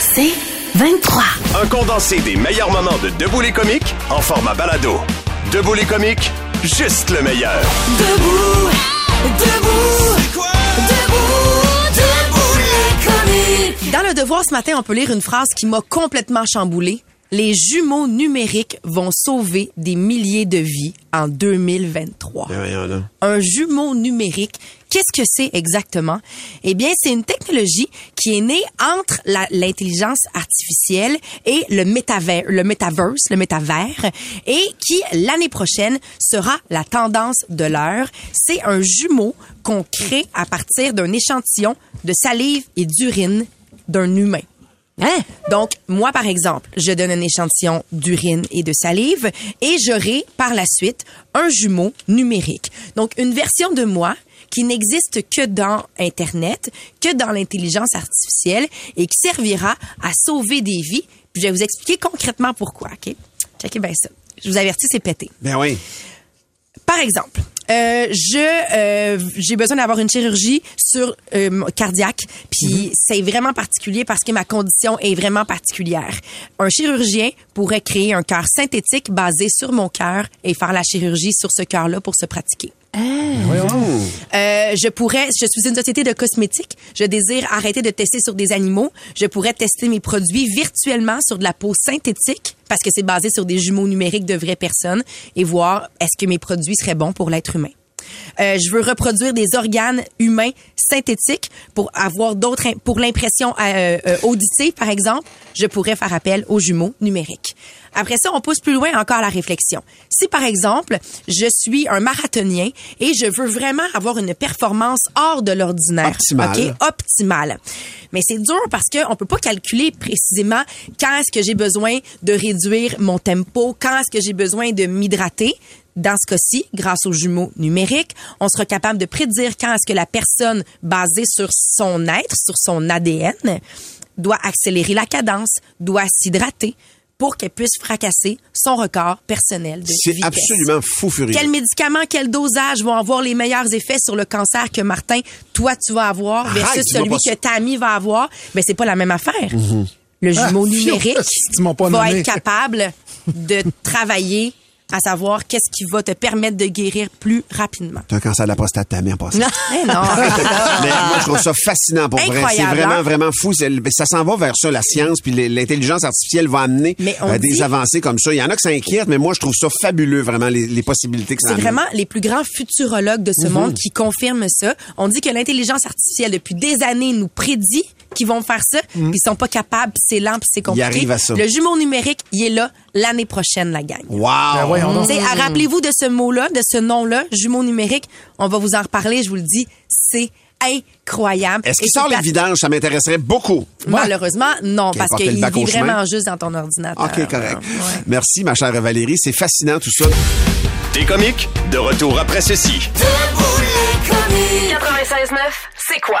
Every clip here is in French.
C'est 23. Un condensé des meilleurs moments de Debout les comiques en format balado. Debout les comiques, juste le meilleur. Debout, debout, debout, debout les comiques. Dans le devoir ce matin, on peut lire une phrase qui m'a complètement chamboulée. Les jumeaux numériques vont sauver des milliers de vies en 2023. Un jumeau numérique, qu'est-ce que c'est exactement? Eh bien, c'est une technologie qui est née entre l'intelligence artificielle et le métavers, le metaverse, le métavers, et qui, l'année prochaine, sera la tendance de l'heure. C'est un jumeau qu'on crée à partir d'un échantillon de salive et d'urine d'un humain. Hein? Donc, moi, par exemple, je donne un échantillon d'urine et de salive et j'aurai par la suite un jumeau numérique. Donc, une version de moi qui n'existe que dans Internet, que dans l'intelligence artificielle et qui servira à sauver des vies. Puis, je vais vous expliquer concrètement pourquoi, OK? Checkez bien ça. Je vous avertis, c'est pété. Ben oui. Par exemple, euh, je euh, j'ai besoin d'avoir une chirurgie sur euh, cardiaque, puis c'est vraiment particulier parce que ma condition est vraiment particulière. Un chirurgien pourrait créer un cœur synthétique basé sur mon cœur et faire la chirurgie sur ce cœur-là pour se pratiquer. Euh, je pourrais, je suis une société de cosmétiques. Je désire arrêter de tester sur des animaux. Je pourrais tester mes produits virtuellement sur de la peau synthétique parce que c'est basé sur des jumeaux numériques de vraies personnes et voir est-ce que mes produits seraient bons pour l'être humain. Euh, je veux reproduire des organes humains synthétiques pour avoir d'autres pour l'impression euh, euh, auditive par exemple, je pourrais faire appel aux jumeaux numériques. Après ça, on pousse plus loin encore la réflexion. Si par exemple, je suis un marathonien et je veux vraiment avoir une performance hors de l'ordinaire, Optimale. Optimale. Mais c'est dur parce que on peut pas calculer précisément quand est-ce que j'ai besoin de réduire mon tempo, quand est-ce que j'ai besoin de m'hydrater. Dans ce cas-ci, grâce aux jumeaux numériques, on sera capable de prédire quand est-ce que la personne, basée sur son être, sur son ADN, doit accélérer la cadence, doit s'hydrater pour qu'elle puisse fracasser son record personnel de C'est absolument fou furieux. Quels médicaments, quel dosage vont avoir les meilleurs effets sur le cancer que Martin, toi, tu vas avoir versus celui que. Tammy va avoir? Mais c'est pas la même affaire. Le jumeau Ah, numérique va être capable de travailler à savoir qu'est-ce qui va te permettre de guérir plus rapidement. T'as un cancer de la prostate, ta mère, en passant. Non, Eh non. Mais moi, je trouve ça fascinant pour vrai. C'est Incroyable, vraiment, hein? vraiment fou. Ça s'en va vers ça, la science, puis l'intelligence artificielle va amener Mais euh, des dit- avancées comme ça. Il y en a qui s'inquiètent, mais moi, je trouve ça fabuleux, vraiment, les, les possibilités que ça C'est vraiment les plus grands futurologues de ce Mhm. monde qui confirment ça. On dit que l'intelligence artificielle, depuis des années, nous prédit qu'ils vont faire ça, puis ils sont pas capables, puis c'est lent, puis c'est compliqué. Mhm. arrivent à ça. Le jumeau numérique, il est là l'année prochaine, la gang. Wow! Ben ah, Rappelez-vous de ce mot-là, de ce nom-là, jumeau numérique. On va vous en reparler, je vous le dis. C'est incroyable. Est-ce Et qu'il c'est sort les vidanges? Ça m'intéresserait beaucoup. Malheureusement, non, Qui parce qu'il vit chemin. vraiment juste dans ton ordinateur. OK, correct. Ouais. Merci, ma chère Valérie. C'est fascinant, tout ça. Des comiques, de retour après ceci. Debout les comiques. 96.9, c'est quoi?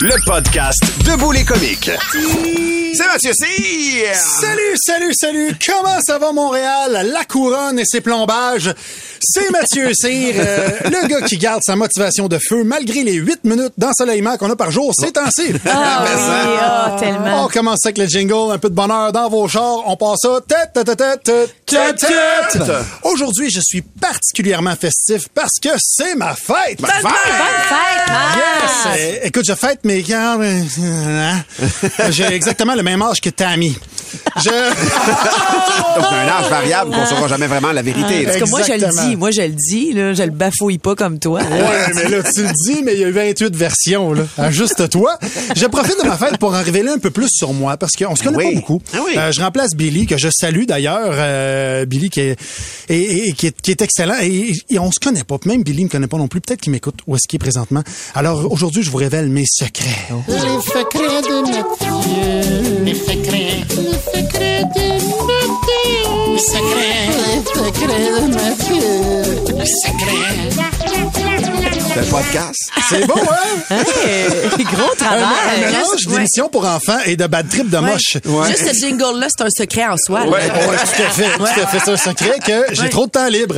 Le podcast Debout les comiques. C'est Mathieu Cyr! Salut, salut, salut! Comment ça va Montréal? La couronne et ses plombages. C'est Mathieu Cyr, euh, le gars qui garde sa motivation de feu malgré les 8 minutes d'ensoleillement qu'on a par jour ces temps-ci. Ah oui, ah, tellement. On commence avec le jingle, un peu de bonheur dans vos chars. On passe ça. Tête, tête, tête, tête, tête, tête. Aujourd'hui, je suis particulièrement festif parce que c'est ma fête. Bonne fête! Yes! c'est- écoute, je fête mes gars. J'ai exactement le même âge que Tammy. Je... Donc, un âge variable qu'on saura jamais vraiment la vérité. Parce que moi, je le dis. Moi, je le dis. Là, je le bafouille pas comme toi. Ouais, mais là, tu le dis, mais il y a eu 28 versions, là. Ajuste-toi. Je profite de ma fête pour en révéler un peu plus sur moi, parce qu'on se connaît Oui. pas beaucoup. Ah oui. Euh, je remplace Billy, que je salue d'ailleurs. Euh, Billy qui est, et, et- qui est, qui est excellent. Et, et on se connaît pas. Même Billy me connaît pas non plus. Peut-être qu'il m'écoute où est-ce qu'il est présentement. Alors, aujourd'hui, je vous révèle mes secrets. Les secrets de Mathieu. Les secrets. Les secrets de Mathieu. Les secrets. Les secrets de Mathieu. Les secrets. C'est le podcast. C'est beau, hein? Hey, gros Un, travail. un mélange Juste- d'émissions pour enfants et de bad trip de moche. Juste ce jingle-là, c'est un secret en soi. Ouais, ouais, tout à fait. Tout à fait. C'est un secret que j'ai Ouais. trop de temps libre.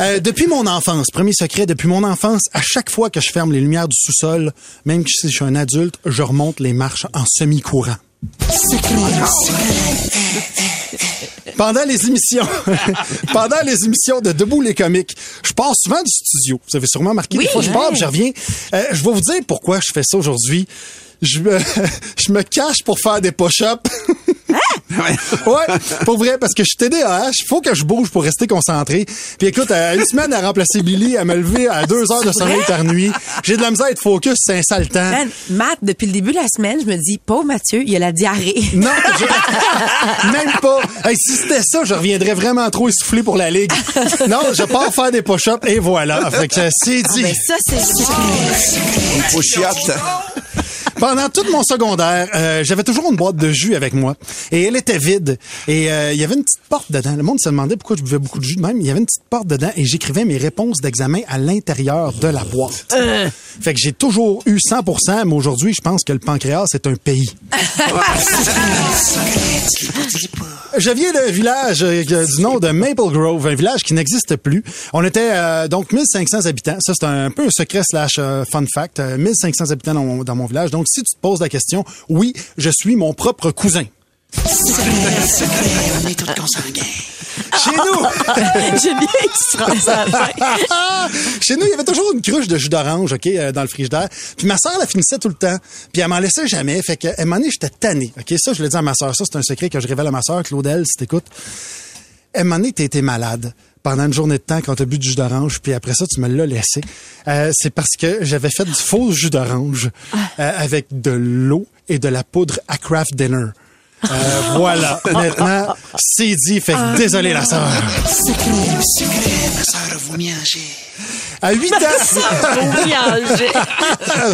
Euh, depuis mon enfance, premier secret, depuis mon enfance, à chaque fois que je ferme les lumières du sous-sol, même si je suis un adulte, je remonte les marches en semi-courant. Pendant les émissions, pendant les émissions de Debout les comiques, je pars souvent du studio. Vous avez sûrement marqué. Oui, des fois, je pars, puis je reviens. Euh, je vais vous dire pourquoi je fais ça aujourd'hui. Je me, je me cache pour faire des push-ups. ouais, pour vrai, parce que je suis TDAH, il faut que je bouge pour rester concentré. Puis écoute, euh, une semaine à remplacer Billy, à me lever à deux heures de sommeil par nuit. J'ai de la misère à être focus, c'est un sale temps. Man, Matt, depuis le début de la semaine, je me dis, pauvre Mathieu, il a la diarrhée. Non, je- même pas. Hey, si c'était ça, je reviendrais vraiment trop essoufflé pour la ligue. Non, je pars faire des push-ups et voilà. Fait que c'est dit. Mais ça, c'est Une. Pendant tout mon secondaire, euh, j'avais toujours une boîte de jus avec moi. Et elle était vide. Et euh, il y avait une petite porte dedans. Le monde se demandait pourquoi je buvais beaucoup de jus de même. Il y avait une petite porte dedans et j'écrivais mes réponses d'examen à l'intérieur de la boîte. Fait que j'ai toujours eu 100% mais aujourd'hui, je pense que le pancréas, c'est un pays. Je viens d'un village euh, du nom de Maple Grove, un village qui n'existe plus. On était euh, donc 1500 habitants. Ça, c'est un peu un secret slash euh, fun fact. Euh, 1500 habitants dans mon, dans mon village. Donc, si tu te poses la question, oui, je suis mon propre cousin. On est tous consanguins. Chez nous, J'aime bien chez nous, il y avait toujours une cruche de jus d'orange, ok, euh, dans le frigidaire. Puis ma sœur la finissait tout le temps. Puis elle m'en laissait jamais. Fait que, à un moment donné, j'étais tanné. Ok, ça, je le dis à ma sœur. Ça, c'est un secret que je révèle à ma sœur, Claudel, si t'écoutes. À un moment donné, été malade pendant une journée de temps quand t'as bu du jus d'orange, puis après ça, tu me l'as laissé. Euh, c'est parce que j'avais fait du faux jus d'orange euh, avec de l'eau et de la poudre à craft dinner. Euh, voilà, honnêtement, c'est dit. Fait que désolé la sœur. Secret, secret. Ma soeur a vomi en jet. À 8 ans.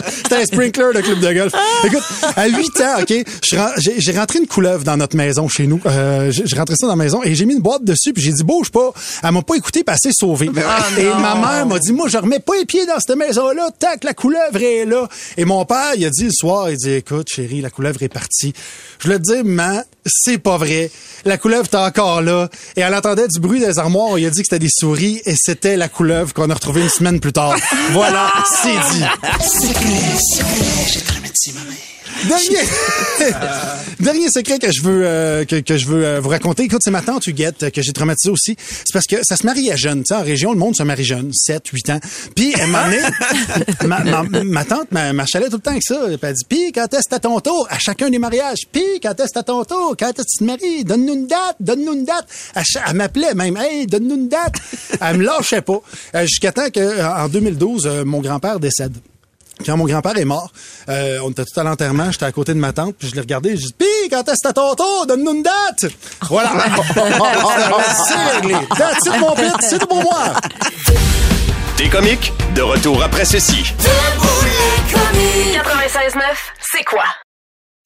C'était un sprinkler de club de golf. Écoute, à 8 ans, OK, j'ai rentré une couleuvre dans notre maison chez nous. Euh, j'ai rentré ça dans la maison et j'ai mis une boîte dessus puis j'ai dit bouge pas. Elle m'a pas écouté, elle s'est sauvée. et ma mère m'a dit moi je remets pas les pieds dans cette maison-là tant que la couleuvre est là. Et mon père, il a dit le soir, il dit écoute chérie, la couleuvre est partie. Je le dis maman, c'est pas vrai. La couleuvre est encore là et elle entendait du bruit des armoires, il a dit que c'était des souris et c'était la couleuvre qu'on a retrouvée une semaine plus tard. Voilà, c'est dit. Secret, Dernier, dernier secret que je veux euh, que, que je veux euh, vous raconter. Écoute, c'est ma tante Huguette euh, que j'ai traumatisé aussi. C'est parce que ça se marie à jeune. Tu sais, en région, le monde se marie jeune, 7, 8 ans. Puis elle m'a ma, ma, ma tante m'a m'a chalait tout le temps avec ça. Elle dit, puis quand est-ce que à ton tour? À chacun des mariages. Puis quand est-ce que à ton tour? Quand est-ce que tu te maries? Donne-nous une date, donne-nous une date. Elle m'appelait même, hey, donne-nous une date. Elle me lâchait pas. Euh, Jusqu'à temps que, euh, en 2012, euh, mon grand-père décède. Quand mon grand-père est mort, euh, on était tout à l'enterrement, j'étais à côté de ma tante, puis je l'ai regardé, je dis Pis, quand est-ce que c'est à ton tour? Donne-nous une date! Voilà! c'est réglé! That's it, mon pit, c'est tout pour moi! Des comiques, de retour après ceci. 96.9, c'est quoi?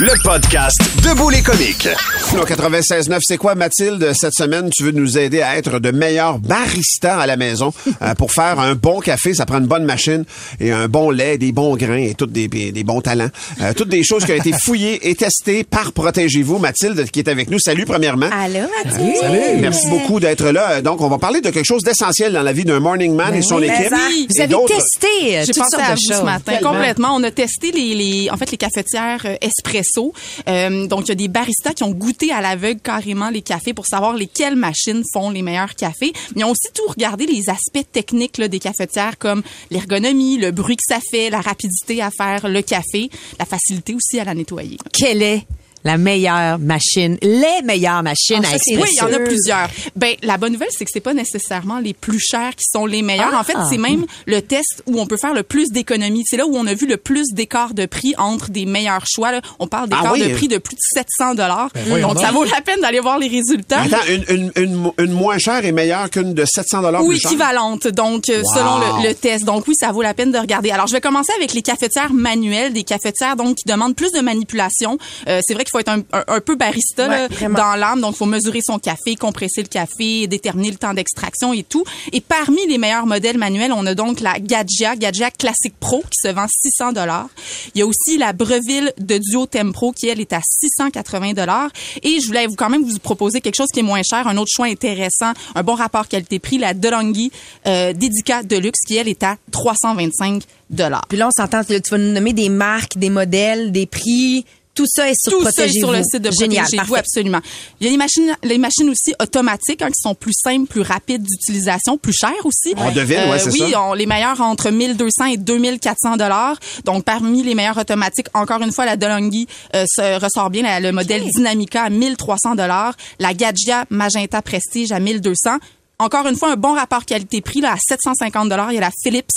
Le podcast Debout les comiques. Au 96.9, c'est quoi, Mathilde? Cette semaine, tu veux nous aider à être de meilleurs baristas à la maison. Euh, pour faire un bon café, ça prend une bonne machine et un bon lait, des bons grains et toutes des, des bons talents. Euh, toutes des choses qui ont été fouillées et testées par Protégez-vous. Mathilde, qui est avec nous. Salut, premièrement. Allô, Mathilde. Salut. Merci beaucoup d'être là. Euh, Donc, on va parler de quelque chose d'essentiel dans la vie d'un morning man et son équipe. Vous Et avez testé euh, J'ai toutes pensé sortes à de vous choses. ce matin, Tellement. complètement. On a testé les, les, en fait, les cafetières euh, espresso. Euh, donc, il y a des baristas qui ont goûté à l'aveugle carrément les cafés pour savoir lesquelles machines font les meilleurs cafés. Ils ont aussi tout regardé les aspects techniques des cafetières comme l'ergonomie, le bruit que ça fait, la rapidité à faire le café, la facilité aussi à la nettoyer. Quelle est la meilleure machine, les meilleures machines Ah, à ça, espresso? Oui, il y en a plusieurs. Ben, la bonne nouvelle, c'est que c'est pas nécessairement les plus chers qui sont les meilleurs. Ah. En fait, c'est même le test où on peut faire le plus d'économies. C'est là où on a vu le plus d'écart de prix entre des meilleurs choix. là. On parle d'écart Ah oui? de prix de plus de 700 dollars. Ben Donc, ça vaut la peine d'aller voir les résultats. Attends, une, une, une, une moins chère est meilleure qu'une de 700 dollars Ou plus chère? équivalente, donc euh, Wow. selon le, le test. Donc oui, ça vaut la peine de regarder. Alors je vais commencer avec les cafetières manuelles, des cafetières donc qui demandent plus de manipulation. Euh, c'est vrai qu'il faut être un, un- un peu barista Ouais, là, dans l'âme, donc il faut mesurer son café, compresser le café, déterminer le temps d'extraction et tout. Et parmi les meilleurs modèles manuels, on a donc la Gadja, Gadja Classic Pro qui se vend 600 dollars. Il y a aussi la Breville de Duo Tempro qui elle est à 680 dollars. Et je voulais vous quand même vous proposer quelque chose qui est moins cher, un autre choix intéressant, un bon rapport qualité-prix, la DeLonghi euh, Dedica Deluxe qui elle est à 325 dollars. Puis là, on s'entend, tu vas nous nommer des marques, des modèles, des prix. Tout ça est sur Tout ça est Protégez-vous. sur le site de Génial, Protégez-vous, absolument. Il y a les machines, les machines aussi automatiques hein, qui sont plus simples, plus rapides d'utilisation, plus chères aussi. On devine, ouais, c'est oui, ça. on- les meilleurs entre 1200 et 2400 dollars. Donc parmi les meilleurs automatiques, encore une fois, la DeLonghi euh, se ressort bien, la- le modèle Dynamica à 1300 dollars, la Gadja Magenta Prestige à 1200. Encore une fois, un bon rapport qualité-prix là à 750 dollars. Il y a la Philips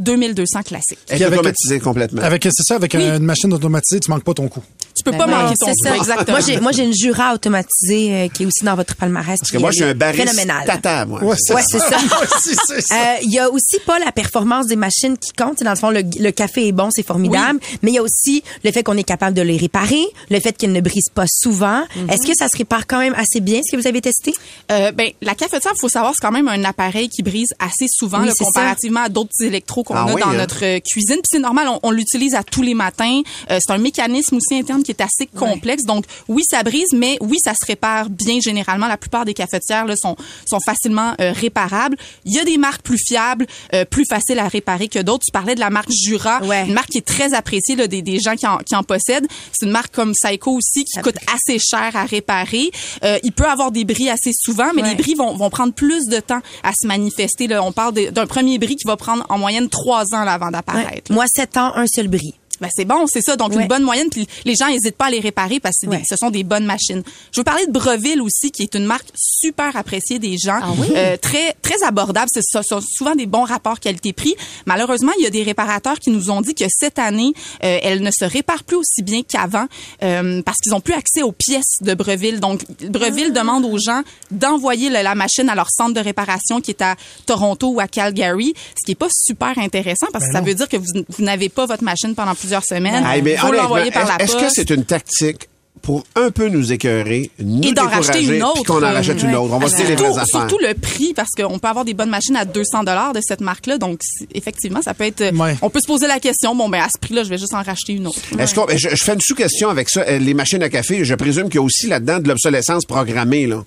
2200 classique. Elle est automatisée complètement? Avec, c'est ça, avec une machine automatisée, tu manques pas ton coup. Tu peux Ben pas manquer ton c'est coup, ça. exactement. Moi, j'ai, moi, j'ai une Jura automatisée euh, qui est aussi dans votre palmarès. Parce que moi, je suis un bariste Phénoménal. tata, moi. Ouais, Ouais, c'est ça. Moi aussi, c'est ça. Euh, Il y a aussi pas la performance des machines qui compte. Dans le fond, le, le café est bon, c'est formidable. Mais il y a aussi le fait qu'on est capable de les réparer, le fait qu'ils ne brisent pas souvent. Mhm. Est-ce que ça se répare quand même assez bien, ce que vous avez testé? Euh, ben, la cafetière, il faut savoir, c'est quand même un appareil qui brise assez souvent, Oui, là, c'est comparativement à d'autres électros qu'on Ah a oui, dans hein? notre euh, cuisine. Puis c'est normal, on, on l'utilise à tous les matins. Euh, c'est un mécanisme aussi interne qui est assez complexe. Donc, oui, ça brise, mais oui, ça se répare bien généralement. La plupart des cafetières là, sont, sont facilement euh, réparables. Il y a des marques plus fiables, euh, plus faciles à réparer que d'autres. Tu parlais de la marque Jura, une marque qui est très appréciée là, des, des gens qui en, qui en possèdent. C'est une marque comme Psycho aussi qui coûte assez cher à réparer. Euh, il peut avoir des bris assez souvent, mais Ouais. les bris vont, vont prendre plus de temps à se manifester. On parle d'un premier bris qui va prendre en moyenne trois ans avant d'apparaître. Moi, 7 ans, un seul bris. Ben, c'est bon, c'est ça. Donc, Ouais. une bonne moyenne. Puis les gens n'hésitent pas à les réparer parce que des- ce sont des bonnes machines. Je veux parler de Breville aussi, qui est une marque super appréciée des gens. Ah oui? Euh, très, très abordable. Ce sont souvent des bons rapports qualité-prix. Malheureusement, il y a des réparateurs qui nous ont dit que cette année, euh, elle ne se répare plus aussi bien qu'avant euh, parce qu'ils ont plus accès aux pièces de Breville. Donc, Breville Ah. demande aux gens d'envoyer la machine à leur centre de réparation qui est à Toronto ou à Calgary, ce qui est pas super intéressant parce que ça veut dire que vous, vous n'avez pas votre machine pendant plusieurs semaines. Hey, mais Il faut honnêtement, l'envoyer par la est-ce que c'est une tactique pour un peu nous écœurer, nous et d'en racheter une autre. puis qu'on en rachète une Ouais. autre? On va se dire les vraies affaires. surtout le prix, parce qu'on peut avoir des bonnes machines à 200 dollars de cette marque-là. Donc, effectivement, ça peut être... Ouais. On peut se poser la question, bon, ben à ce prix-là, je vais juste en racheter une autre. Est-ce qu'on, je, je fais une sous-question avec ça. Euh, Les machines à café, je présume qu'il y a aussi là-dedans de l'obsolescence programmée, là.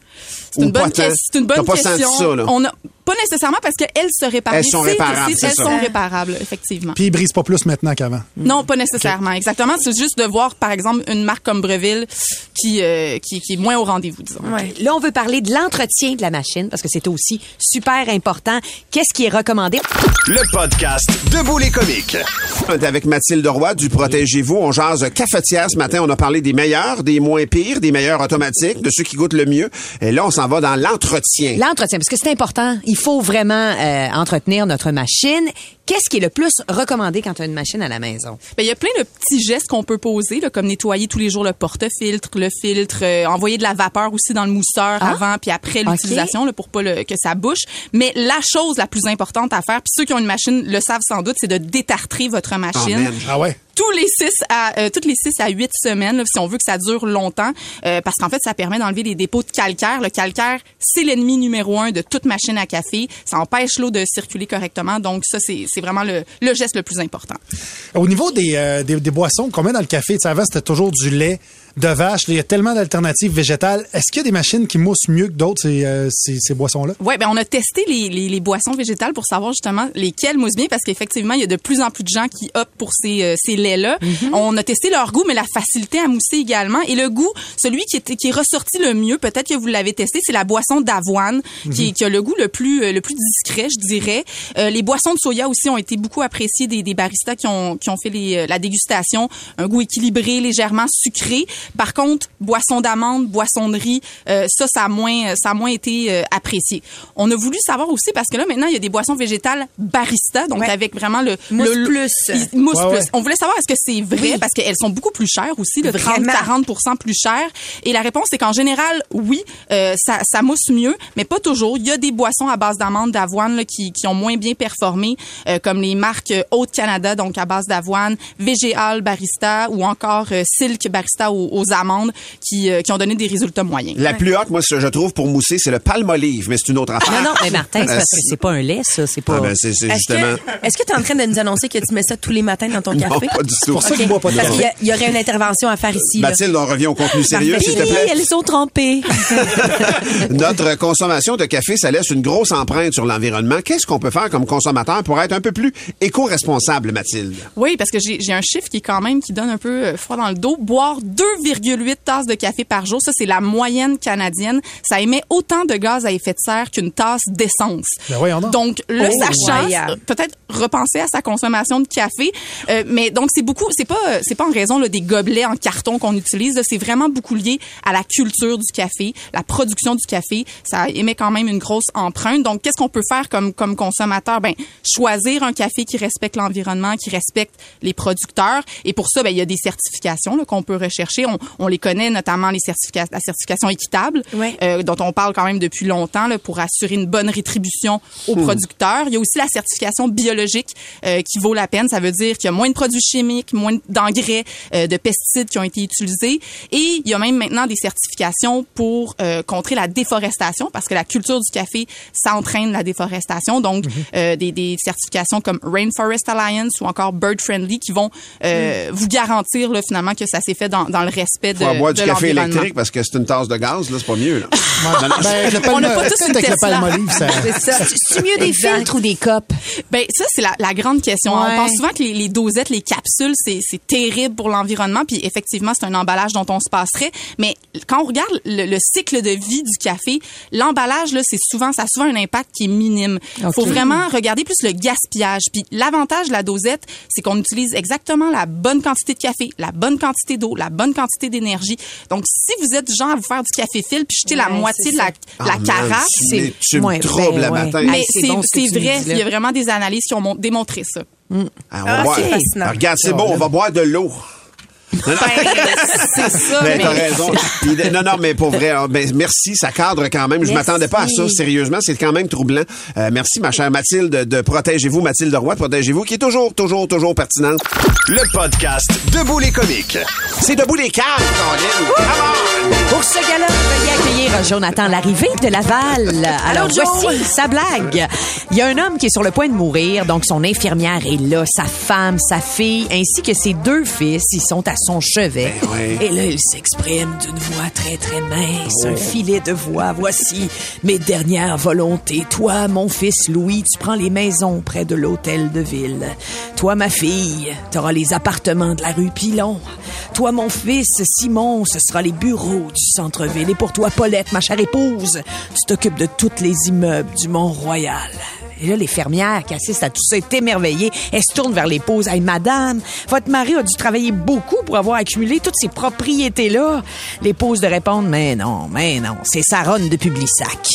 C'est une bonne, tant? ques- c'est une bonne T'as pas question. senti ça, là? On a, pas nécessairement parce qu'elles se réparent. Elles sont réparables, Elles ça. sont réparables, effectivement. Puis ils brisent pas plus maintenant qu'avant. Non, pas nécessairement. Exactement. C'est juste de voir, par exemple, une marque comme Breville qui, euh, qui, qui est moins au rendez-vous, disons. Là, on veut parler de l'entretien de la machine parce que c'est aussi super important. Qu'est-ce qui est recommandé? Le podcast Debout les comiques. On est avec Mathilde Roy du Protégez-vous. On jase cafetière ce matin. On a parlé des meilleurs, des moins pires, des meilleurs automatiques, de ceux qui goûtent le mieux. Et là, on s'en va dans l'entretien. L'entretien, parce que c'est important. Il faut vraiment euh, entretenir notre machine. Qu'est-ce qui est le plus recommandé quand tu as une machine à la maison? Ben, il y a plein de petits gestes qu'on peut poser, là, comme nettoyer tous les jours le porte-filtre, le filtre, euh, envoyer de la vapeur aussi dans le mousseur Ah. avant puis après l'utilisation là, pour pas le- que ça bouche. Mais la chose la plus importante à faire, puis ceux qui ont une machine le savent sans doute, c'est de détartrer votre machine. Ah ouais? tous les 6 à euh, toutes les 6 à 8 semaines là, si on veut que ça dure longtemps euh, parce qu'en fait ça permet d'enlever les dépôts de calcaire. Le calcaire, c'est l'ennemi numéro un de toute machine à café. Ça empêche l'eau de circuler correctement. Donc ça c'est c'est vraiment le, geste le plus important. Au niveau des, euh, des, des boissons qu'on met dans le café, tu sais, avant, c'était toujours du lait de vache. Là, Il y a tellement d'alternatives végétales. Est-ce qu'il y a des machines qui moussent mieux que d'autres, ces, euh, ces, ces boissons-là? Ouais, ben on a testé les, les, les boissons végétales pour savoir justement lesquelles moussent bien parce qu'effectivement, il y a de plus en plus de gens qui optent pour ces, euh, ces laits-là. On a testé leur goût, mais la facilité à mousser également. Et le goût, celui qui est, qui est ressorti le mieux, peut-être que vous l'avez testé, c'est la boisson d'avoine qui, qui a le goût le plus, euh, le plus discret, je dirais. Euh, les boissons de soya aussi ont été beaucoup appréciées des, des baristas qui ont, qui ont fait les, euh, la dégustation. Un goût équilibré, légèrement sucré. Par contre, boisson d'amande, boisson de riz, euh, ça, ça a moins, ça a moins été euh, apprécié. On a voulu savoir aussi parce que là maintenant il y a des boissons végétales barista, donc avec vraiment le Mousse le- plus. il- mousse Ouais, plus. ouais. On voulait savoir est-ce que c'est vrai parce qu'elles sont beaucoup plus chères aussi, de Vraiment. 30-40% plus chères. Et la réponse c'est qu'en général, oui, euh, ça, ça mousse mieux, mais pas toujours. Il y a des boissons à base d'amande, d'avoine là, qui, qui ont moins bien performé, euh, comme les marques euh, Haute Canada, donc à base d'avoine, Végéal Barista ou encore euh, Silk Barista aux, aux amandes, qui, euh, qui ont donné des résultats moyens. La plus haute, moi, ce- je trouve, pour mousser, c'est le palmolive, mais c'est une autre affaire. Non, non, mais Martin, c'est Euh, parce que c'est pas un lait, ça. C'est pas. Ah, ben, c'est c'est Est-ce justement... que est-ce que tu es en train de nous annoncer que tu mets ça tous les matins dans ton Non, café? pas du tout. C'est pour ça Ok. qu'il boit pas de Parce café. qu'il y y, aurait une intervention à faire ici. là. Mathilde, on revient au contenu sérieux, s'il te plaît. Elles sont trempées. Notre consommation de café, ça laisse une grosse empreinte sur l'environnement. Qu'est-ce qu'on peut faire comme consommateur pour être un peu plus éco-responsable, Mathilde? Oui, parce que j'ai j'ai un chiffre qui est quand même qui donne un peu euh, froid dans le dos. Boire 2,8 tasses de café par jour, ça c'est la moyenne canadienne. Ça émet autant de gaz à effet de serre qu'une tasse d'essence. Ben donc. Le Oh, sachant, voyons. euh, peut-être repenser à sa consommation de café. Euh, mais donc c'est beaucoup, c'est pas euh, c'est pas en raison là, des gobelets en carton qu'on utilise. C'est vraiment beaucoup lié à la culture du café, la production du café. Ça émet quand même une grosse empreinte. Donc qu'est-ce qu'on peut faire comme comme consommateur? Ben choisir un café qui respecte l'environnement, qui respecte les producteurs. Et pour ça, ben il y a des certifications qu'on peut rechercher. On, on les connaît notamment les certifications, la certification équitable, Ouais. euh, dont on parle quand même depuis longtemps là, pour assurer une bonne rétribution aux Hmm. producteurs. Il y a aussi la certification biologique euh, qui vaut la peine. Ça veut dire qu'il y a moins de produits chimiques, moins d'engrais, euh, de pesticides qui ont été utilisés. Et il y a même maintenant des certifications pour euh, contrer la déforestation, parce que la culture du café, ça entraîne la déforestation. Donc, Mhm. euh, des, des certifications comme Rainforest Alliance ou encore Bird Friendly qui vont euh, vous garantir là, finalement que ça s'est fait dans, dans le respect de, Faut boire du de café électrique parce que c'est une tasse de gaz, là, c'est pas mieux. Là. Ben, le On n'a pas tous une Tesla. C'est mieux des filtres ou des copes? Ben ça c'est la, la grande question. Ouais. On pense souvent que les, les dosettes, les capsules, c'est c'est terrible pour l'environnement. Puis effectivement, c'est un emballage dont on se passerait. Mais quand on regarde le, le cycle de vie du café, l'emballage là, c'est souvent ça a souvent un impact qui est minime. Il faut vraiment regarder plus le gaspillage. Puis l'avantage de la dosette, c'est qu'on utilise exactement la bonne quantité de café, la bonne quantité d'eau, la bonne quantité d'énergie. Donc si vous êtes du genre à vous faire du café fil puis jeter la moitié c'est de la, la Ah, man, carafe, tu me- tu me troubles ben, à ouais. matin. mais c'est c'est c'est vrai, il y a vraiment des analyses qui ont mon- démontré ça. Ah, Ah, c'est fascinant. Ah, Regarde, c'est bon, on va boire de l'eau. Ben, c'est ça. Ben, mais- t'as raison. Non, non, mais pour vrai, hein, ben, merci, ça cadre quand même. Je m'attendais pas à ça, sérieusement. C'est quand même troublant. Euh, merci, ma chère Mathilde, de Protégez-vous, Mathilde Roy, de Protégez-vous, qui est toujours, toujours, toujours pertinente. Le podcast Debout les comiques. C'est debout les on! Pour ce gala, veuillez accueillir Jonathan Larrivée de Laval. Alors, Allô, voici sa blague. Il y a un homme qui est sur le point de mourir, donc son infirmière est là, sa femme, sa fille, ainsi que ses deux fils, ils sont à son chevet. Ben. Et là, il s'exprime d'une voix très, très mince, un filet de voix. Voici mes dernières volontés. Toi, mon fils Louis, tu prends les maisons près de l'hôtel de ville. Toi, ma fille, t'auras les appartements de la rue Pilon. Toi, mon fils Simon, ce sera les bureaux du centre-ville. Et pour toi, Paulette, ma chère épouse, tu t'occupes de tous les immeubles du Mont-Royal. Et là, les fermières qui assistent à tout ça est émerveillées. Elles se tournent vers l'épouse. Hey, madame, votre mari a dû travailler beaucoup pour avoir accumulé toutes ces propriétés-là. L'épouse de répondre, mais non, mais non, c'est sa ronde de Publisac.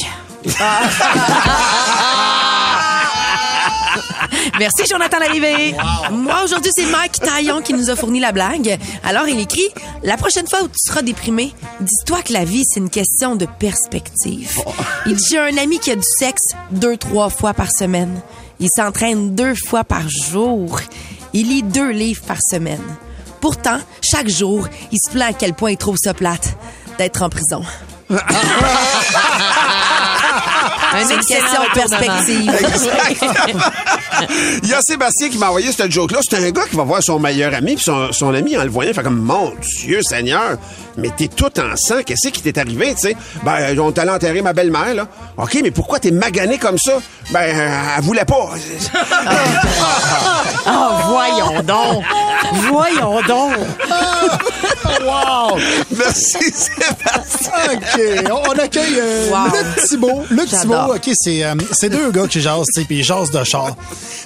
Merci, Jonathan Larrivée. Moi, aujourd'hui, c'est Mike Taillon qui nous a fourni la blague. Alors, il écrit La prochaine fois où tu seras déprimé, dis-toi que la vie, c'est une question de perspective. Il dit J'ai un ami qui a du sexe deux, trois fois par semaine. Il s'entraîne deux fois par jour. Il lit deux livres par semaine. Pourtant, chaque jour, il se plaint à quel point il trouve ça plate d'être en prison. C'est une question de perspective. Il y a Sébastien qui m'a envoyé cette joke-là. C'est un gars qui va voir son meilleur ami, puis son, son ami, en le voyant, fait comme Mon Dieu Seigneur, mais t'es tout en sang, qu'est-ce qui t'est arrivé, tu sais? Ben, on t'allait enterrer ma belle-mère, là. OK, mais pourquoi t'es magané comme ça? Ben, euh, elle voulait pas. Oh, voyons donc. Voyons donc. wow! Merci, Sébastien. OK. On accueille euh, Wow. Luc Thibault. Thibault, OK, c'est euh, c'est deux gars qui jasent, tu sais, puis ils jasent de char.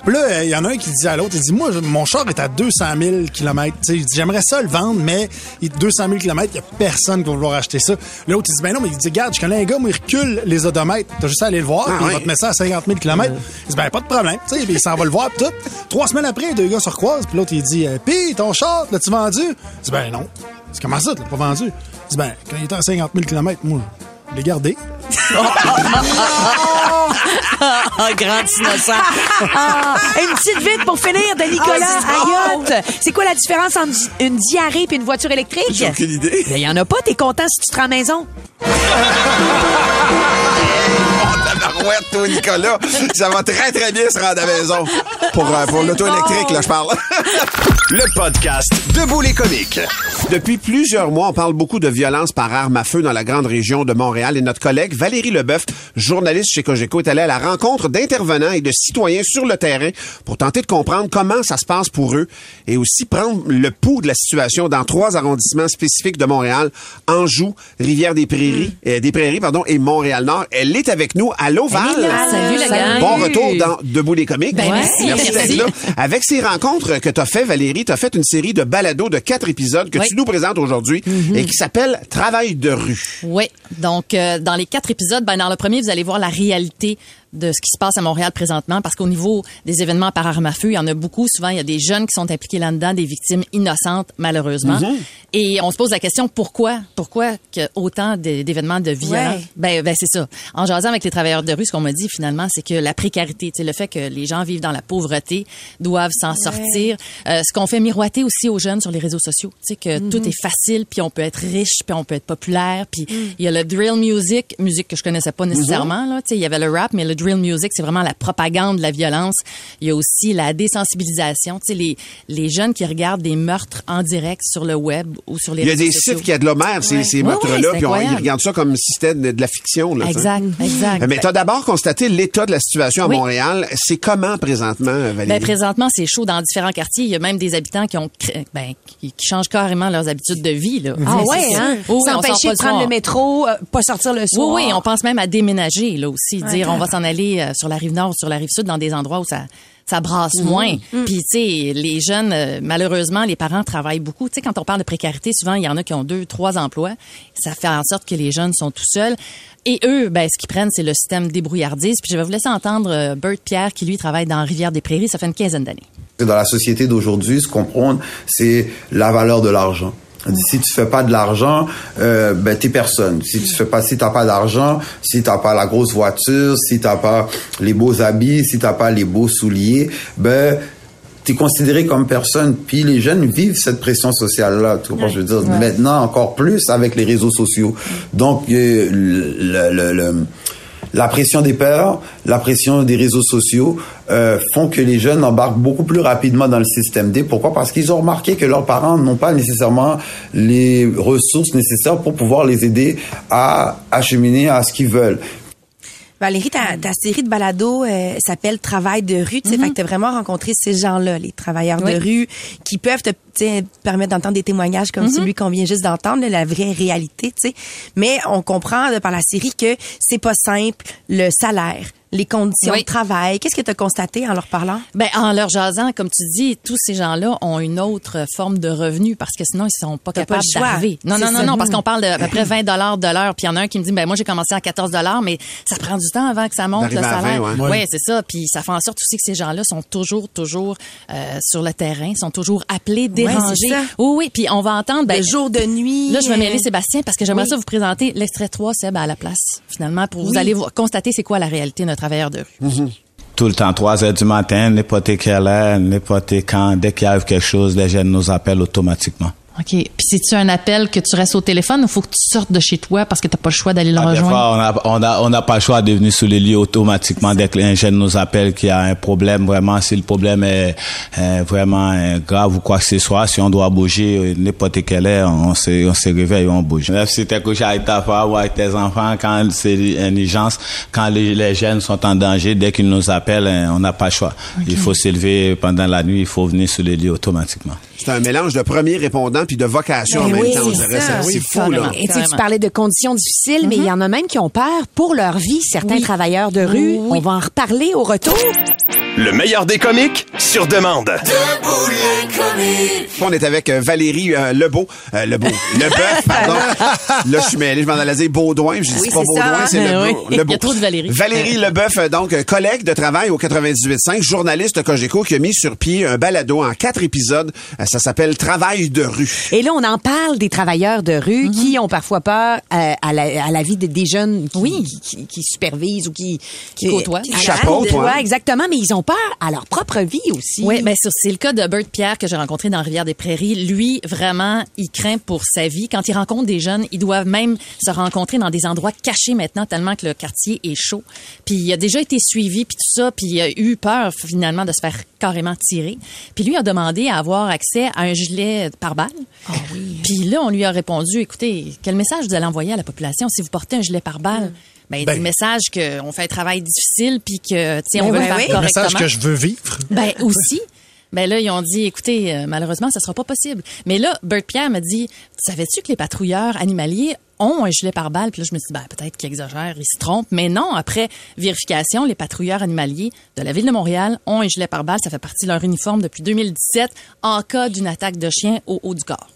Puis là, euh, il y en a un qui dit à l'autre, il dit, moi, mon char est à 200 000 km. Tu sais, il dit, j'aimerais ça le vendre, mais il 200 000 km, a personne qui va vouloir acheter ça. L'autre, il dit, ben non, mais il dit, regarde, je connais un gars, moi, il recule les odomètres. T'as juste à aller le voir, Ah, puis il va te mettre ça à 50 000 km. Il dit, ben pas de problème. Tu sais, il s'en va le voir, puis tout. Trois semaines après, deux gars se recroisent, puis l'autre, il dit, euh, pis ton char, l'as-tu vendu? Il dit, ben non. Dit, comment ça, tu l'as pas vendu? Il dit, ben, quand il était à 50 000 km, moi, l'ai gardé. Ah, grand innocent. Ah, une petite vite pour finir de Nicolas Ah, Ayotte. C'est quoi la différence entre une diarrhée et une voiture électrique? J'ai aucune idée. Il y en a pas, t'es content si tu te rends à la maison. Tabarouette, toi, Nicolas. Ça va très, très bien se rendre à la maison. Pour, euh, pour l'auto électrique, là, je parle. Le podcast Debout les comiques. Depuis plusieurs mois, on parle beaucoup de violence par arme à feu dans la grande région de Montréal et notre collègue Valérie Leboeuf, journaliste chez Cogeco, est allée à la rencontre d'intervenants et de citoyens sur le terrain pour tenter de comprendre comment ça se passe pour eux et aussi prendre le pouls de la situation dans trois arrondissements spécifiques de Montréal, Anjou, Rivière-des-Prairies, euh, des Prairies, pardon, et Montréal-Nord. Elle est avec nous. Allô, Val? Elle est là. Salut, la gang. Bon retour dans Debout les comiques. Ben, merci, merci. merci. d'être là. Avec ces rencontres que tu as fait, Valérie, tu as fait une série de balados de quatre épisodes que Oui. tu nous présentes aujourd'hui Mhm. et qui s'appelle Travail de rue. Oui. Donc, euh, dans les quatre épisodes, ben, dans le premier, vous allez voir la réalité de ce qui se passe à Montréal présentement, parce qu'au niveau des événements par arme à feu, il y en a beaucoup. Souvent, il y a des jeunes qui sont impliqués là-dedans, des victimes innocentes, malheureusement. Mhm. Et on se pose la question, pourquoi? Pourquoi que autant d'é- d'événements de violence? Ouais. Ben, ben c'est ça. En jasant avec les travailleurs de rue, ce qu'on m'a dit finalement, c'est que la précarité, tu sais, le fait que les gens vivent dans la pauvreté, doivent s'en sortir. Euh, ce qu'on fait miroiter aussi aux jeunes sur les réseaux sociaux, tu sais, que Mhm. tout est facile, puis on peut être riche, puis on peut être populaire, puis il y a le drill music, musique que je connaissais pas nécessairement, là, tu sais, il y avait le rap, mais le drill music, c'est vraiment la propagande de la violence. Il y a aussi la désensibilisation, tu sais, les, les jeunes qui regardent des meurtres en direct sur le web ou sur les Il y a des sociaux. sites qui agglomèrent ces, Ouais. ces meurtres-là, c'est puis on- ils regardent ça comme si c'était de, de la fiction. Là, tu sais. Exact, exact. Mais tu as d'abord constaté l'état de la situation à Oui. Montréal. C'est comment présentement, Valérie? Ben, présentement, c'est chaud dans différents quartiers. Il y a même des habitants qui ont ben, qui, qui changent carrément leurs habitudes de vie. Là. Ah ouais, hein? Oui, oui, S'empêcher de prendre le métro, euh, pas sortir le soir. Oui, oui, on pense même à déménager là aussi, Ouais, dire on va s'en aller euh, sur la rive nord, sur la rive sud, dans des endroits où ça ça brasse Mhm. moins. Mhm. Puis tu sais, les jeunes, euh, malheureusement, les parents travaillent beaucoup. Tu sais, quand on parle de précarité, souvent il y en a qui ont deux, trois emplois. Ça fait en sorte que les jeunes sont tout seuls. Et eux, ben, ce qu'ils prennent, c'est le système débrouillardise. Puis je vais vous laisser entendre euh, Bert Pierre, qui lui travaille dans Rivière-des-Prairies. Ça fait une quinzaine d'années. Dans la société d'aujourd'hui, ce qu'on prône, c'est la valeur de l'argent. Si tu fais pas de l'argent, euh, ben t'es personne. Si tu fais pas, si t'as pas d'argent, si t'as pas la grosse voiture, si t'as pas les beaux habits, si t'as pas les beaux souliers, ben t'es considéré comme personne. Puis les jeunes vivent cette pression sociale là. Tu comprends? Je veux dire, Ouais. maintenant encore plus avec les réseaux sociaux. Donc euh, le, le- le- la pression des peurs, la pression des réseaux sociaux euh, font que les jeunes embarquent beaucoup plus rapidement dans le système D. Pourquoi? Parce qu'ils ont remarqué que leurs parents n'ont pas nécessairement les ressources nécessaires pour pouvoir les aider à acheminer à ce qu'ils veulent. Valérie, ta, ta série de balados euh, s'appelle Travail de rue. Tu sais, fait que t'as vraiment rencontré ces gens-là, les travailleurs Oui. de rue, qui peuvent te permettre d'entendre des témoignages comme Mhm. celui qu'on vient juste d'entendre, là, la vraie réalité. Tu sais, mais on comprend de par la série que c'est pas simple le salaire, les conditions Oui. de travail? Qu'est-ce que tu as constaté en leur parlant? Ben, en leur jasant, comme tu dis, tous ces gens-là ont une autre forme de revenu parce que sinon, ils sont pas capables d'arriver. Non, non, non, non, parce qu'on parle de à peu près 20 dollars de l'heure. Puis il y en a un qui me dit, ben moi, j'ai commencé à 14 dollars, mais ça prend du temps avant que ça monte le salaire. 20, ouais. ouais, c'est ça. Puis ça fait en sorte aussi que ces gens-là sont toujours, toujours euh, sur le terrain, sont toujours appelés, dérangés. c'est ça. oui, oui. Puis on va entendre, ben, de jour, de nuit. Là, je vais mêler Sébastien parce que j'aimerais oui. ça vous présenter l'extrait 3, Seb, à la place, finalement, pour vous Oui. allez constater c'est quoi la réalité notre rue. tout le temps, 3 heures du matin, n'importe quelle heure, n'importe quand, dès qu'il arrive quelque chose, les jeunes nous appellent automatiquement. OK. Puis c'est-tu un appel que tu restes au téléphone ou faut que tu sortes de chez toi parce que t'as pas le choix d'aller le Ah, rejoindre? fois, on n'a on a, on n'a pas le choix de venir sur les lieux automatiquement dès que un jeune nous appelle qu'il y a un problème. Vraiment, si le problème est, vraiment grave ou quoi que ce soit, si on doit bouger euh, n'importe quelle heure, on se, on se réveille et on bouge. T'es couché avec ta femme ou avec tes enfants, quand c'est une urgence, quand les, les jeunes sont en danger, dès qu'ils nous appellent, euh, on n'a pas le choix. Il faut s'élever pendant la nuit, il faut venir sur les lieux automatiquement. C'est un mélange de premier répondant puis de vocation en Ben même temps. c'est fou, là. Et tu parlais de conditions difficiles, mais il y en a même qui ont peur pour leur vie, certains Oui. travailleurs de rue. On va en reparler au retour. Le meilleur des comiques sur demande. On est avec euh, Valérie euh, Lebeau. Euh, Lebeau. Lebeuf, pardon. Là, je suis mêlé, je m'en allais dire Baudouin. Je dis Oui, pas c'est ça. Baudouin, c'est Eh Lebeau. oui. Lebeau. Il y a trop de Valérie. Valérie Lebeuf, euh, donc euh, collègue de travail au 98.5, journaliste Cogeco qui a mis sur pied un balado en quatre épisodes. Ça s'appelle Travail de rue. Et là, on en parle des travailleurs de rue Mhm. qui ont parfois peur euh, à, la, à la vie de- des jeunes qui, qui, qui- qui supervisent ou qui... Qui côtoient. Qui chapeautent, ouais, exactement, mais ils ont peur à leur propre vie aussi. Oui, ben ça, c'est le cas de Bert Pierre que j'ai rencontré dans Rivière des Prairies. Lui, vraiment, il craint pour sa vie. Quand il rencontre des jeunes, ils doivent même se rencontrer dans des endroits cachés maintenant tellement que le quartier est chaud. Puis il a déjà été suivi puis tout ça, puis il a eu peur finalement de se faire carrément tirer. Puis lui a demandé à avoir accès à un gilet pare-balles. Puis là, on lui a répondu, écoutez, quel message vous allez envoyer à la population si vous portez un gilet pare-balles? Ben, Ben. du message qu'on fait un travail difficile puis que, tu sais, on Ben veut oui, le faire oui. Le correctement. message que je veux vivre. Ben aussi. Ben là, ils ont dit, écoutez, euh, malheureusement, ça sera pas possible. Mais là, Bert Pierre m'a dit, savais-tu que les patrouilleurs animaliers ont un gilet pare-balles? Puis là, je me suis dit, ben, peut-être qu'ils exagèrent, ils se trompent. Mais non, après vérification, les patrouilleurs animaliers de la ville de Montréal ont un gilet pare-balles. Ça fait partie de leur uniforme depuis 2017 en cas d'une attaque de chien au haut du corps.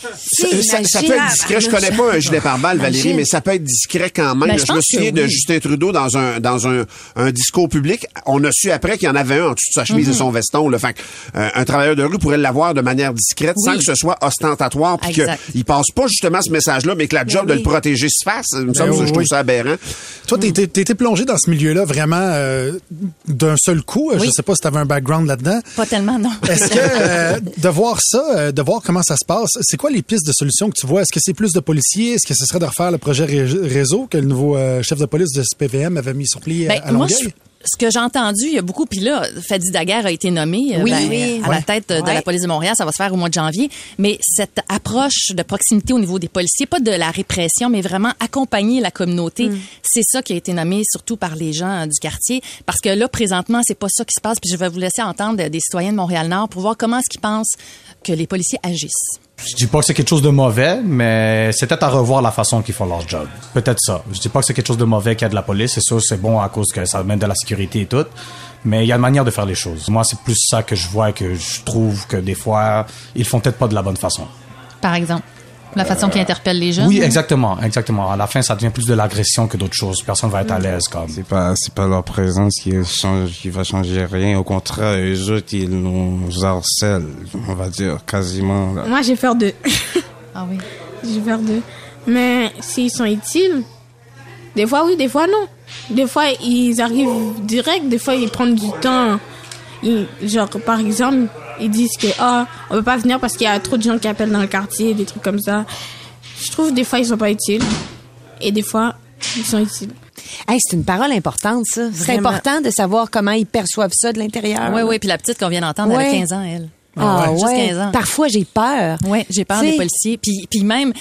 Ça, peut être discret. Je connais pas un gilet pare-balles, Valérie, Imagine. mais ça peut être discret quand même. Ben, je je me souviens de. Justin Trudeau dans un dans un, un discours public. On a su après qu'il y en avait un en dessous de sa chemise Mhm. et son veston. Là. Fait que, euh, un travailleur de rue pourrait l'avoir de manière discrète sans que ce soit ostentatoire, puis qu'il passe pas justement ce message-là, mais que la job de le protéger se fasse. Me semble oui, je trouve ça aberrant. Toi, t'es t'es- t'es été plongé dans ce milieu-là vraiment euh, d'un seul coup. Je sais pas si t'avais un background là-dedans. Pas tellement, non. Est-ce que euh, de voir ça, euh, de voir comment ça se passe, c'est quoi les pistes de solutions que tu vois? Est-ce que c'est plus de policiers? Est-ce que ce serait de refaire le projet ré- réseau que le nouveau euh, chef de police de SPVM avait mis sur pied euh, Ben, à moi, Longueuil? je- ce que j'ai entendu, il y a beaucoup, puis là, Fadi Daguerre a été nommé euh, Oui, ben, oui. à la tête de, la police de Montréal. Ça va se faire au mois de janvier. Mais cette approche de proximité au niveau des policiers, pas de la répression, mais vraiment accompagner la communauté, c'est ça qui a été nommé surtout par les gens du quartier. Parce que là, présentement, c'est pas ça qui se passe. Puis je vais vous laisser entendre des citoyens de Montréal-Nord pour voir comment est-ce qu'ils pensent que les policiers agissent. Je dis pas que c'est quelque chose de mauvais, mais c'est peut-être à revoir la façon qu'ils font leur job. Peut-être ça. Je dis pas que c'est quelque chose de mauvais qu'il y a de la police. C'est sûr, c'est bon à cause que ça amène de la sécurité et tout. Mais il y a une manière de faire les choses. Moi, c'est plus ça que je vois que je trouve que des fois, ils font peut-être pas de la bonne façon. Par exemple, la façon qu'ils interpellent les jeunes. Oui, exactement, exactement. À la fin, ça devient plus de l'agression que d'autres choses. Personne va être à l'aise comme. C'est pas, c'est pas leur présence qui change, qui va changer rien. Au contraire, eux autres, ils nous harcèlent, on va dire, quasiment. là. Moi, j'ai peur d'eux. Ah oui. J'ai peur d'eux. Mais s'ils sont utiles, des fois oui, des fois non. Des fois, ils arrivent direct, des fois, ils prennent du temps. Ils- genre, par exemple, ils disent que, ah, on peut pas venir parce qu'il y a trop de gens qui appellent dans le quartier, des trucs comme ça. Je trouve des fois, ils sont pas utiles. Et des fois, ils sont utiles. Hey, c'est une parole importante, ça. C'est important de savoir comment ils perçoivent ça de l'intérieur. Oui, oui. Puis la petite qu'on vient d'entendre, elle a Ouais. 15 ans, elle. Ah, ouais. 15 ans. Parfois, j'ai peur. Oui, j'ai peur T'sais- des policiers. Puis, puis même,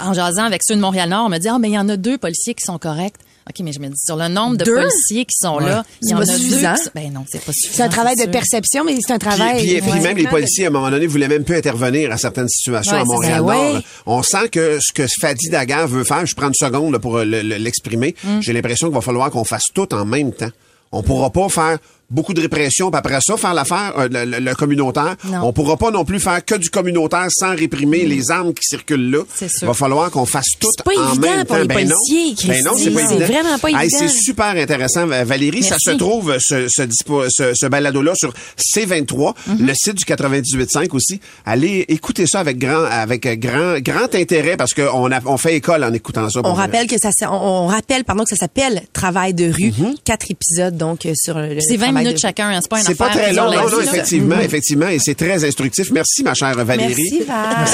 en jasant avec ceux de Montréal-Nord, on me dit, ah, mais il y en a deux policiers qui sont corrects. OK, mais je me dis, sur le nombre de Deux? policiers qui sont là, il y C'est en pas a deux. suffisant. qui sont- Ben non, c'est pas suffisant. C'est un travail de perception, mais c'est un Puis, travail. puis, puis Ouais. même les policiers, à un moment donné, voulaient même plus intervenir à certaines situations Ouais, à c'est Montréal. ça, ouais. Nord. On sent que ce que Fadi Daguerre veut faire, je prends une seconde là, pour euh, le- le- l'exprimer, Mm. j'ai l'impression qu'il va falloir qu'on fasse tout en même temps. On pourra pas faire beaucoup de répression, puis après ça, faire l'affaire, euh, le, le- communautaire. Non. On pourra pas non plus faire que du communautaire sans réprimer les armes qui circulent là. C'est Il va falloir qu'on fasse tout C'est pas en évident même pour temps. les Ben non. policiers, Ben non, c'est pas C'est évident. vraiment pas Hey, évident. c'est super intéressant, Valérie. Ça se trouve, ce, ce, dispo- ce, ce balado-là, sur C23, Mhm. le site du 98.5 aussi. Allez écouter ça avec grand, avec grand, grand intérêt parce qu'on a, on fait école en écoutant ça. On rappelle que ça, on, on rappelle pardon que ça s'appelle Travail de rue, quatre épisodes donc euh, sur le. C'est 20 travail minutes de- chacun, hein, c'est pas une C'est pas affaire très long, non, non, effectivement, Mhm. effectivement, et c'est très instructif. Merci, ma chère Valérie. Merci,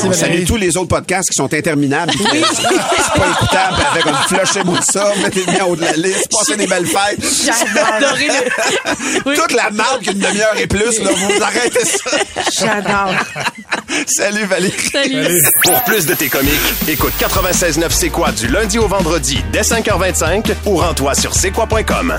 Val. Salue tous les autres podcasts qui sont interminables. Oui. c'est pas écoutable. Avec comme flushez-moi ça, mettez-le bien en haut de la liste, passez des belles fêtes. J'adore. Toute la marque qu'une demi-heure et plus, là, vous arrêtez ça. J'adore. Salut Valérie. Salut. Pour plus de tes comiques, écoute 96.9 C'est quoi du lundi au vendredi dès 5h25 ou rends-toi sur c'est quoi.com.